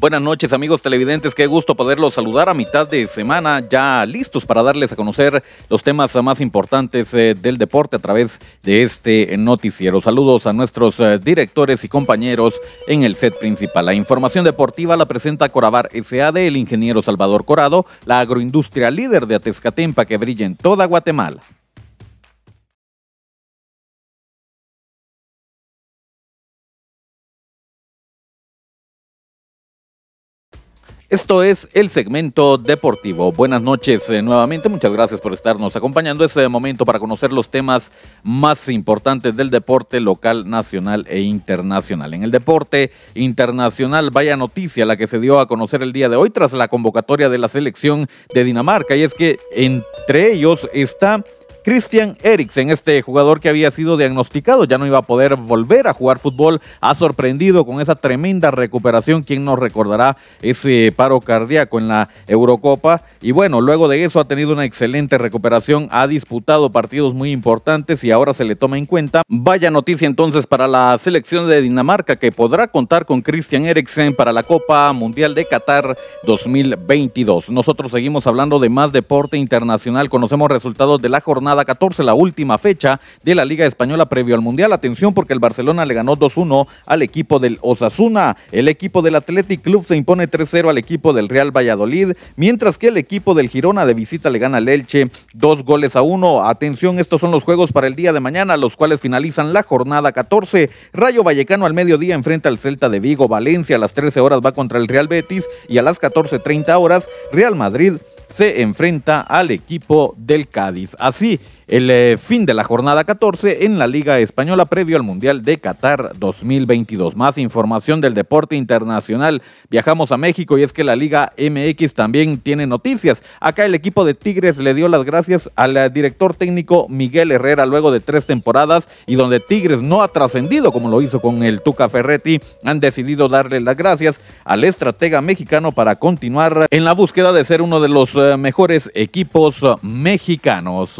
Buenas noches amigos televidentes, qué gusto poderlos saludar a mitad de semana, ya listos para darles a conocer los temas más importantes eh, del deporte a través de este noticiero. Saludos a nuestros eh, directores y compañeros en el set principal. La información deportiva la presenta Corabar SAD, el ingeniero Salvador Corado, la agroindustria líder de Atezcatempa que brilla en toda Guatemala. Esto es el segmento deportivo. Buenas noches eh, nuevamente. Muchas gracias por estarnos acompañando. este momento para conocer los temas más importantes del deporte local, nacional e internacional. En el deporte internacional, vaya noticia la que se dio a conocer el día de hoy tras la convocatoria de la selección de Dinamarca. Y es que entre ellos está Christian Eriksen, este jugador que había sido diagnosticado, ya no iba a poder volver a jugar fútbol, ha sorprendido con esa tremenda recuperación. ¿Quién nos recordará ese paro cardíaco en la Eurocopa? Y bueno, luego de eso ha tenido una excelente recuperación, ha disputado partidos muy importantes y ahora se le toma en cuenta. Vaya noticia entonces para la selección de Dinamarca que podrá contar con Christian Eriksen para la Copa Mundial de Qatar 2022. Nosotros seguimos hablando de más deporte internacional, conocemos resultados de la jornada 14, la última fecha de la Liga Española previo al Mundial. Atención porque el Barcelona le ganó 2-1 al equipo del Osasuna. El equipo del Athletic Club se impone 3-0 al equipo del Real Valladolid, mientras que el equipo del Girona de visita le gana al Elche dos goles a uno. Atención, estos son los juegos para el día de mañana, los cuales finalizan la jornada 14. Rayo Vallecano al mediodía enfrenta al Celta de Vigo. Valencia a las 13 horas va contra el Real Betis y a las 14.30 horas Real Madrid se enfrenta al equipo del Cádiz. Así el eh, fin de la jornada 14 en la Liga Española previo al Mundial de Qatar 2022. Más información del deporte internacional. Viajamos a México y es que la Liga MX también tiene noticias. Acá el equipo de Tigres le dio las gracias al eh, director técnico Miguel Herrera luego de tres temporadas y donde Tigres no ha trascendido como lo hizo con el Tuca Ferretti. Han decidido darle las gracias al estratega mexicano para continuar en la búsqueda de ser uno de los eh, mejores equipos mexicanos.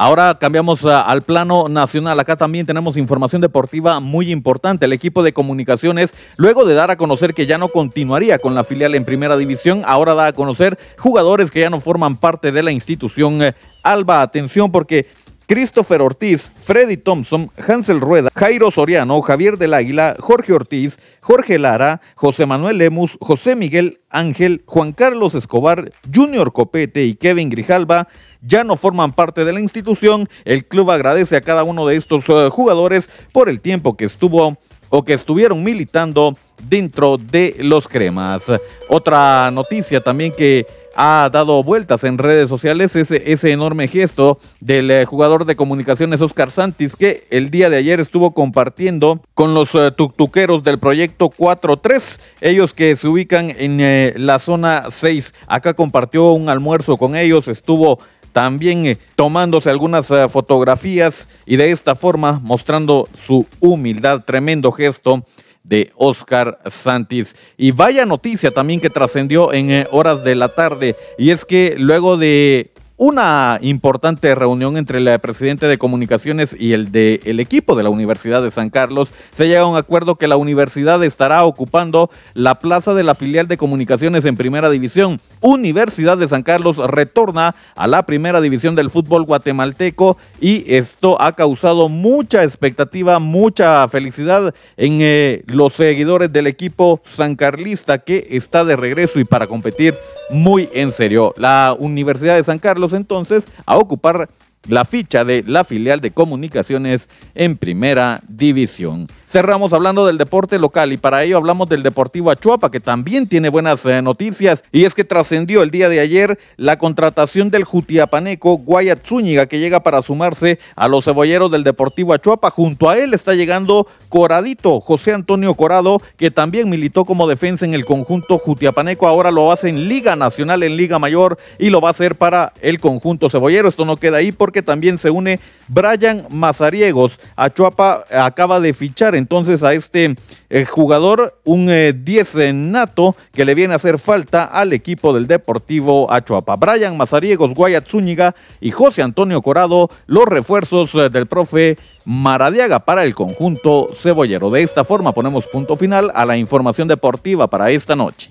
Ahora cambiamos ah, al plano nacional. Acá también tenemos información deportiva muy importante. El equipo de comunicaciones, luego de dar a conocer que ya no continuaría con la filial en primera división, ahora da a conocer jugadores que ya no forman parte de la institución. Eh, Alba, atención porque Christopher Ortiz, Freddy Thompson, Hansel Rueda, Jairo Soriano, Javier del Águila, Jorge Ortiz, Jorge Lara, José Manuel Lemus, José Miguel Ángel, Juan Carlos Escobar, Junior Copete y Kevin Grijalba ya no forman parte de la institución. El club agradece a cada uno de estos eh, jugadores por el tiempo que estuvo o que estuvieron militando dentro de los cremas. Otra noticia también que ha dado vueltas en redes sociales ese, ese enorme gesto del eh, jugador de comunicaciones Oscar Santis que el día de ayer estuvo compartiendo con los tuctuqueros del proyecto 4-3, ellos que se ubican en la zona 6. Acá compartió un almuerzo con ellos, estuvo también eh, tomándose algunas eh, fotografías y de esta forma mostrando su humildad, tremendo gesto de Oscar Santis. Y vaya noticia también que trascendió en eh, horas de la tarde, y es que luego de una importante reunión entre el presidente de comunicaciones y el de el equipo de la Universidad de San Carlos. Se llega a un acuerdo que la universidad estará ocupando la plaza de la filial de comunicaciones en primera división. Universidad de San Carlos retorna a la primera división del fútbol guatemalteco y esto ha causado mucha expectativa, mucha felicidad en eh, los seguidores del equipo sancarlista que está de regreso y para competir muy en serio. La Universidad de San Carlos entonces a ocupar la ficha de la filial de comunicaciones en primera división. Cerramos hablando del deporte local y para ello hablamos del Deportivo Achuapa que también tiene buenas eh, noticias y es que trascendió el día de ayer la contratación del Jutiapaneco Guayat Zúñiga que llega para sumarse a los cebolleros del Deportivo Achuapa. Junto a él está llegando Coradito, José Antonio Corado, que también militó como defensa en el conjunto Jutiapaneco, ahora lo hace en Liga Nacional, en Liga Mayor y lo va a hacer para el conjunto cebollero. Esto no queda ahí porque porque también se une Brian Mazariegos. Achuapa acaba de fichar entonces a este eh, jugador, un 10 eh, nato que le viene a hacer falta al equipo del Deportivo Achuapa. Brian Mazariegos, Guayat Zúñiga y José Antonio Corado, los refuerzos eh, del profe Maradiaga para el conjunto cebollero. De esta forma ponemos punto final a la información deportiva para esta noche.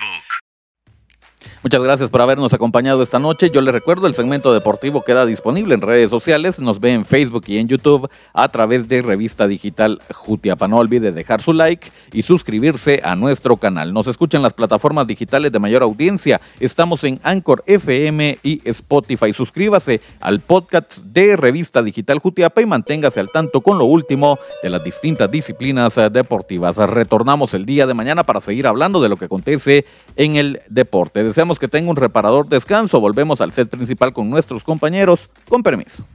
Muchas gracias por habernos acompañado esta noche. Yo les recuerdo, el segmento deportivo queda disponible en redes sociales. Nos ve en Facebook y en YouTube a través de Revista Digital Jutiapa. No olvide dejar su like y suscribirse a nuestro canal. Nos escuchan las plataformas digitales de mayor audiencia. Estamos en Anchor FM y Spotify. Suscríbase al podcast de Revista Digital Jutiapa y manténgase al tanto con lo último de las distintas disciplinas deportivas. Retornamos el día de mañana para seguir hablando de lo que acontece en el deporte. Deseamos que tenga un reparador descanso. Volvemos al set principal con nuestros compañeros. Con permiso.